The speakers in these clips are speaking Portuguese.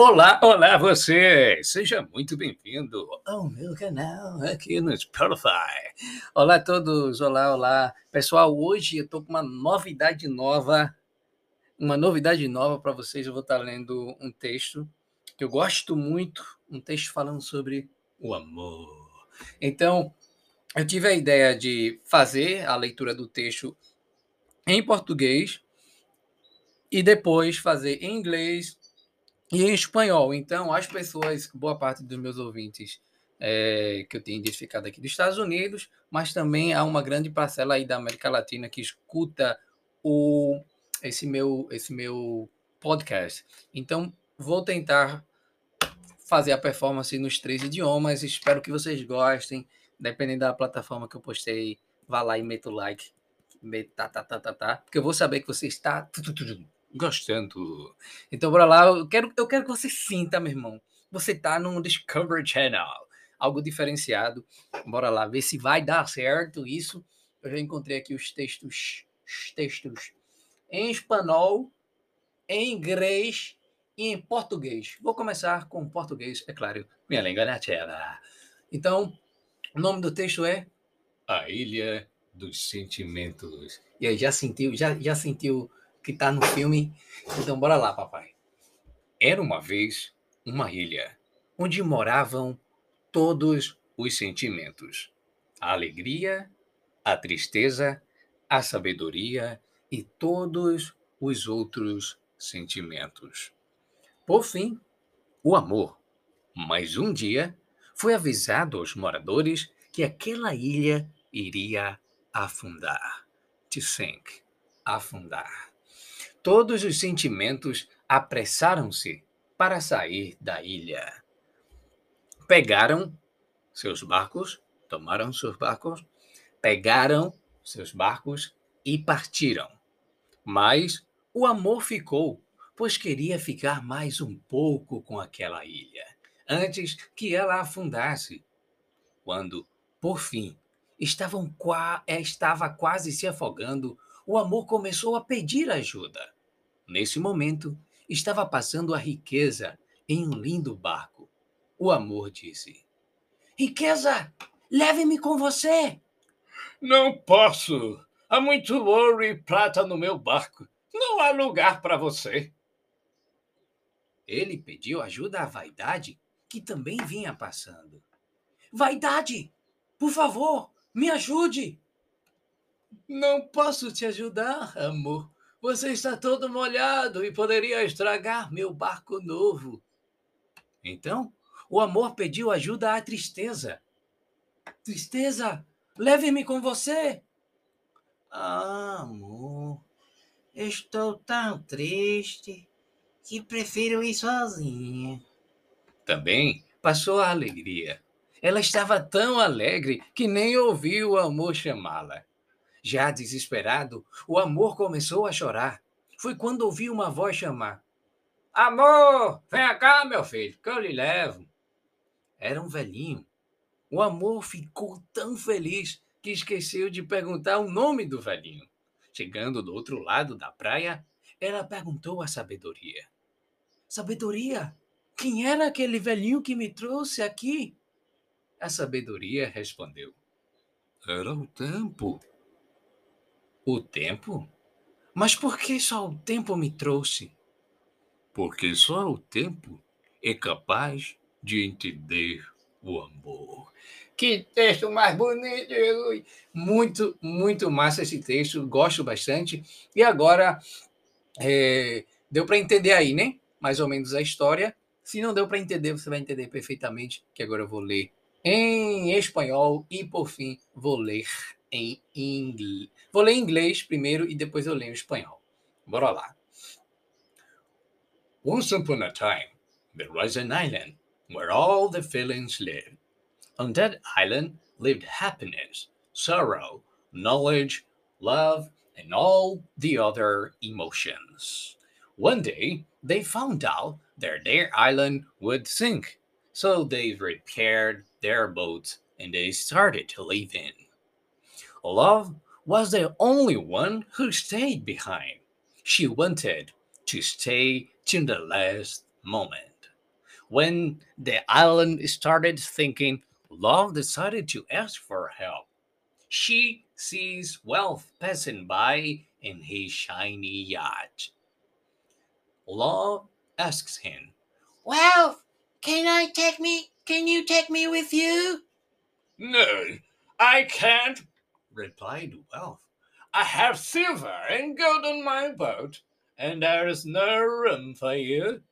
Olá, olá você! Seja muito bem-vindo ao meu canal aqui no Spotify. Olá a todos, olá, olá. Pessoal, hoje eu estou com uma novidade nova, uma novidade nova para vocês. Eu vou estar lendo um texto que eu gosto muito, um texto falando sobre o amor. Então, eu tive a ideia de fazer a leitura do texto em português e depois fazer em inglês e em espanhol. Então, as pessoas, boa parte dos meus ouvintes é, que eu tenho identificado aqui dos Estados Unidos, mas também há uma grande parcela aí da América Latina que escuta o, esse, meu, esse meu podcast. Então, vou tentar fazer a performance nos três idiomas. Espero que vocês gostem. Dependendo da plataforma que eu postei, vá lá e meta o like. Meta, tá, tá, tá, tá, porque eu vou saber que você está gostando. Então, bora lá. Eu quero, eu quero que você sinta, meu irmão. Você tá no Discovery Channel. Algo diferenciado. Bora lá, ver se vai dar certo isso. Eu já encontrei aqui os textos, os textos em espanhol, em inglês e em português. Vou começar com português, é claro. Minha língua nativa. Então, o nome do texto é A Ilha dos Sentimentos. E aí, já sentiu, já, já sentiu que está no filme. Então, bora lá, papai. Era uma vez uma ilha onde moravam todos os sentimentos: a alegria, a tristeza, a sabedoria e todos os outros sentimentos. Por fim, o amor. Mas um dia foi avisado aos moradores que aquela ilha iria afundar. To sink, afundar. Todos os sentimentos apressaram-se para sair da ilha. Pegaram seus barcos, tomaram seus barcos, pegaram seus barcos e partiram. Mas o amor ficou, pois queria ficar mais um pouco com aquela ilha, antes que ela afundasse. Quando, por fim, estavam qua estava quase se afogando, o amor começou a pedir ajuda. Nesse momento, estava passando a riqueza em um lindo barco. O amor disse: Riqueza, leve-me com você. Não posso. Há muito ouro e prata no meu barco. Não há lugar para você. Ele pediu ajuda à vaidade, que também vinha passando. Vaidade, por favor, me ajude. Não posso te ajudar, amor. Você está todo molhado e poderia estragar meu barco novo. Então, o amor pediu ajuda à tristeza. Tristeza, leve-me com você. Ah, amor, estou tão triste que prefiro ir sozinha. Também passou a alegria. Ela estava tão alegre que nem ouviu o amor chamá-la. Já desesperado, o amor começou a chorar. Foi quando ouviu uma voz chamar: Amor, venha cá, meu filho, que eu lhe levo. Era um velhinho. O amor ficou tão feliz que esqueceu de perguntar o nome do velhinho. Chegando do outro lado da praia, ela perguntou à sabedoria: Sabedoria, quem era aquele velhinho que me trouxe aqui? A sabedoria respondeu: Era o tempo. O tempo? Mas por que só o tempo me trouxe? Porque só o tempo é capaz de entender o amor. Que texto mais bonito, Jesus! Muito, muito massa esse texto, gosto bastante. E agora, é, deu para entender aí, né? Mais ou menos a história. Se não deu para entender, você vai entender perfeitamente, que agora eu vou ler em espanhol e, por fim, vou ler em inglês. Vou ler em inglês primeiro e depois eu leio em espanhol. Bora lá. Once upon a time, there was an island where all the feelings lived. On that island lived happiness, sorrow, knowledge, love, and all the other emotions. One day, they found out that their island would sink, so they repaired their boats and they started to in. Love was the only one who stayed behind. She wanted to stay till the last moment. When the island started thinking, Love decided to ask for help. She sees Wealth passing by in his shiny yacht. Love asks him, Wealth, can I take me? Can you take me with you? No, I can't, replied Wealth. I have silver and gold on my boat, and there's no room for you.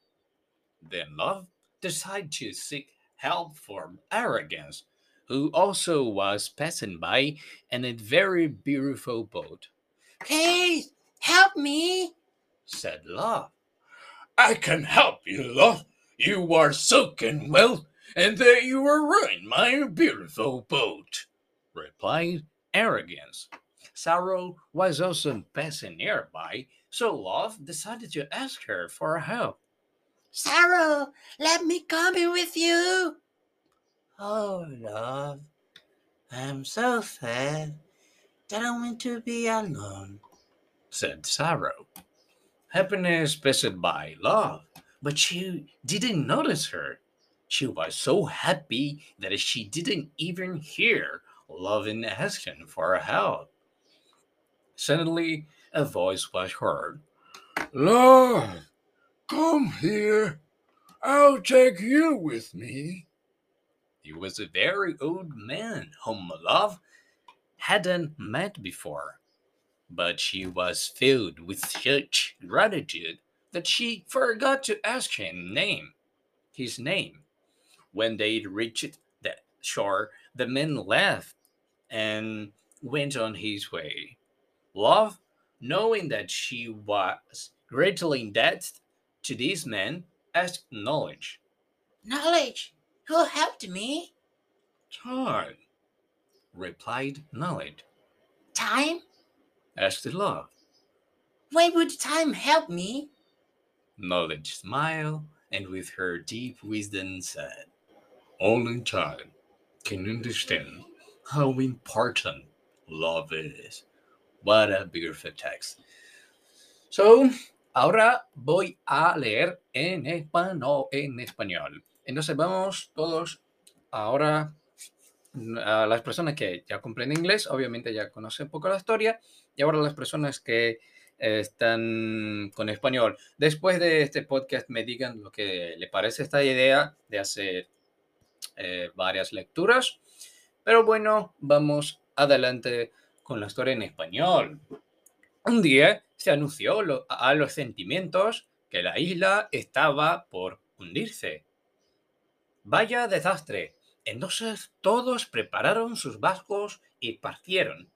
Then Love decided to seek help from Arrogance, who also was passing by in a very beautiful boat. Please help me, said Love. I can help you, Love. You are soaking well, and that you will ruin my beautiful boat, replied Arrogance. Sorrow was also passing nearby, so Love decided to ask her for help. Sorrow, let me come in with you. Oh, love, I'm so sad that I want to be alone, said Sorrow. Happiness passed by Love, but she didn't notice her. She was so happy that she didn't even hear Love asking for help. Suddenly, a voice was heard. Love, come here. I'll take you with me. He was a very old man whom Love hadn't met before, but she was filled with such gratitude that she forgot to ask him name, his name. When they reached the shore, the man left and went on his way. Love, knowing that she was greatly indebted to this man, asked Knowledge. Knowledge, who helped me? Time, replied Knowledge. Time? asked Love. Why would time help me? Knowledge smiled and with her deep wisdom said, Only time can understand how important love is. What a beautiful text. So, ahora voy a leer en español, en español. Entonces vamos todos ahora a las personas que ya comprenden inglés, obviamente ya conocen un poco la historia, y ahora las personas que están con español. Después de este podcast me digan lo que le parece esta idea de hacer eh, varias lecturas. Pero bueno, vamos adelante con la historia en español. Un día se anunció a los sentimientos que la isla estaba por hundirse. Vaya desastre. Entonces todos prepararon sus vascos y partieron.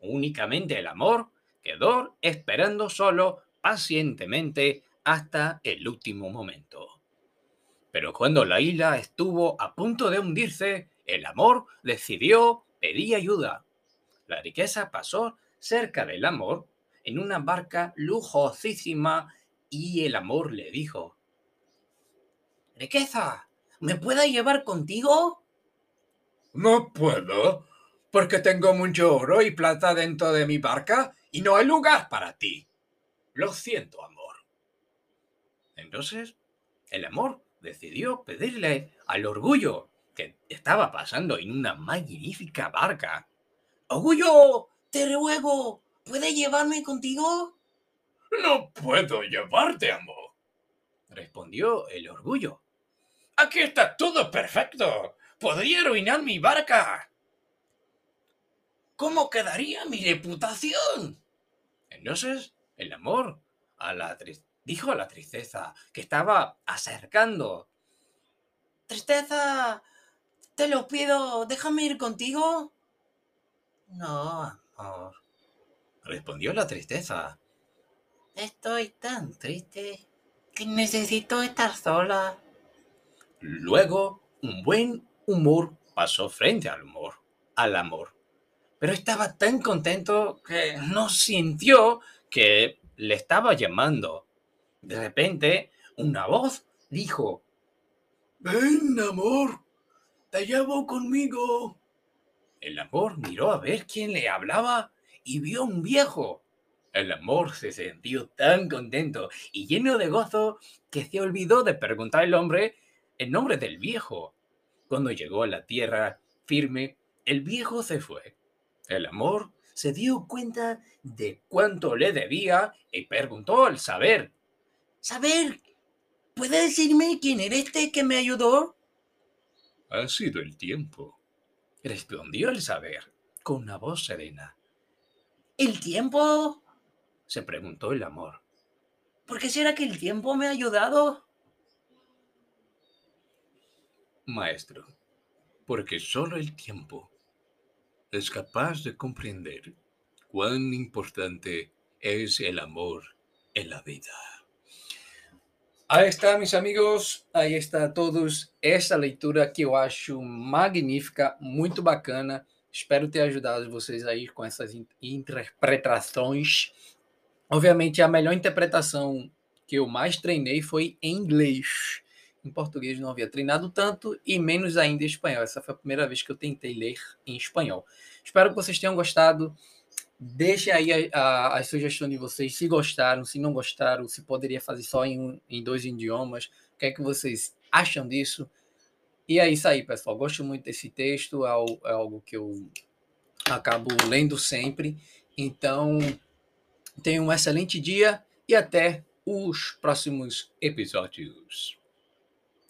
Únicamente el amor quedó esperando solo pacientemente hasta el último momento. Pero cuando la isla estuvo a punto de hundirse, el amor decidió pedir ayuda. La riqueza pasó cerca del amor en una barca lujosísima y el amor le dijo, Riqueza, ¿me puedes llevar contigo? No puedo, porque tengo mucho oro y plata dentro de mi barca y no hay lugar para ti. Lo siento, amor. Entonces, el amor decidió pedirle al orgullo que estaba pasando en una magnífica barca. Orgullo, te ruego, ¿puedes llevarme contigo? No puedo llevarte, amor, respondió el orgullo. Aquí está todo perfecto. Podría arruinar mi barca. ¿Cómo quedaría mi reputación? Entonces, el amor a la dijo la tristeza que estaba acercando. Tristeza, te lo pido, déjame ir contigo. No, amor, respondió la tristeza. Estoy tan triste que necesito estar sola. Luego, un buen humor pasó frente al humor, al amor pero estaba tan contento que no sintió que le estaba llamando. De repente, una voz dijo, Ven, amor, te llevo conmigo. El amor miró a ver quién le hablaba y vio un viejo. El amor se sintió tan contento y lleno de gozo que se olvidó de preguntar al hombre el nombre del viejo. Cuando llegó a la tierra firme, el viejo se fue. El amor se dio cuenta de cuánto le debía y preguntó al saber. Saber, ¿puede decirme quién era este que me ayudó? Ha sido el tiempo, respondió el saber con una voz serena. ¿El tiempo? se preguntó el amor. ¿Por qué será que el tiempo me ha ayudado? Maestro, porque solo el tiempo es capaz de comprender cuán importante es el amor en la vida. Aí está, meus amigos. Aí está todos. Essa leitura que eu acho magnífica, muito bacana. Espero ter ajudado vocês aí com essas interpretações. Obviamente, a melhor interpretação que eu mais treinei foi em inglês. Em português não havia treinado tanto e menos ainda em espanhol. Essa foi a primeira vez que eu tentei ler em espanhol. Espero que vocês tenham gostado. Deixem aí as sugestões de vocês, se gostaram, se não gostaram, se poderia fazer só em, em dois idiomas. O que é que vocês acham disso? E é isso aí, pessoal. Gosto muito desse texto, é, é algo que eu acabo lendo sempre. Então, tenham um excelente dia e até os próximos episódios.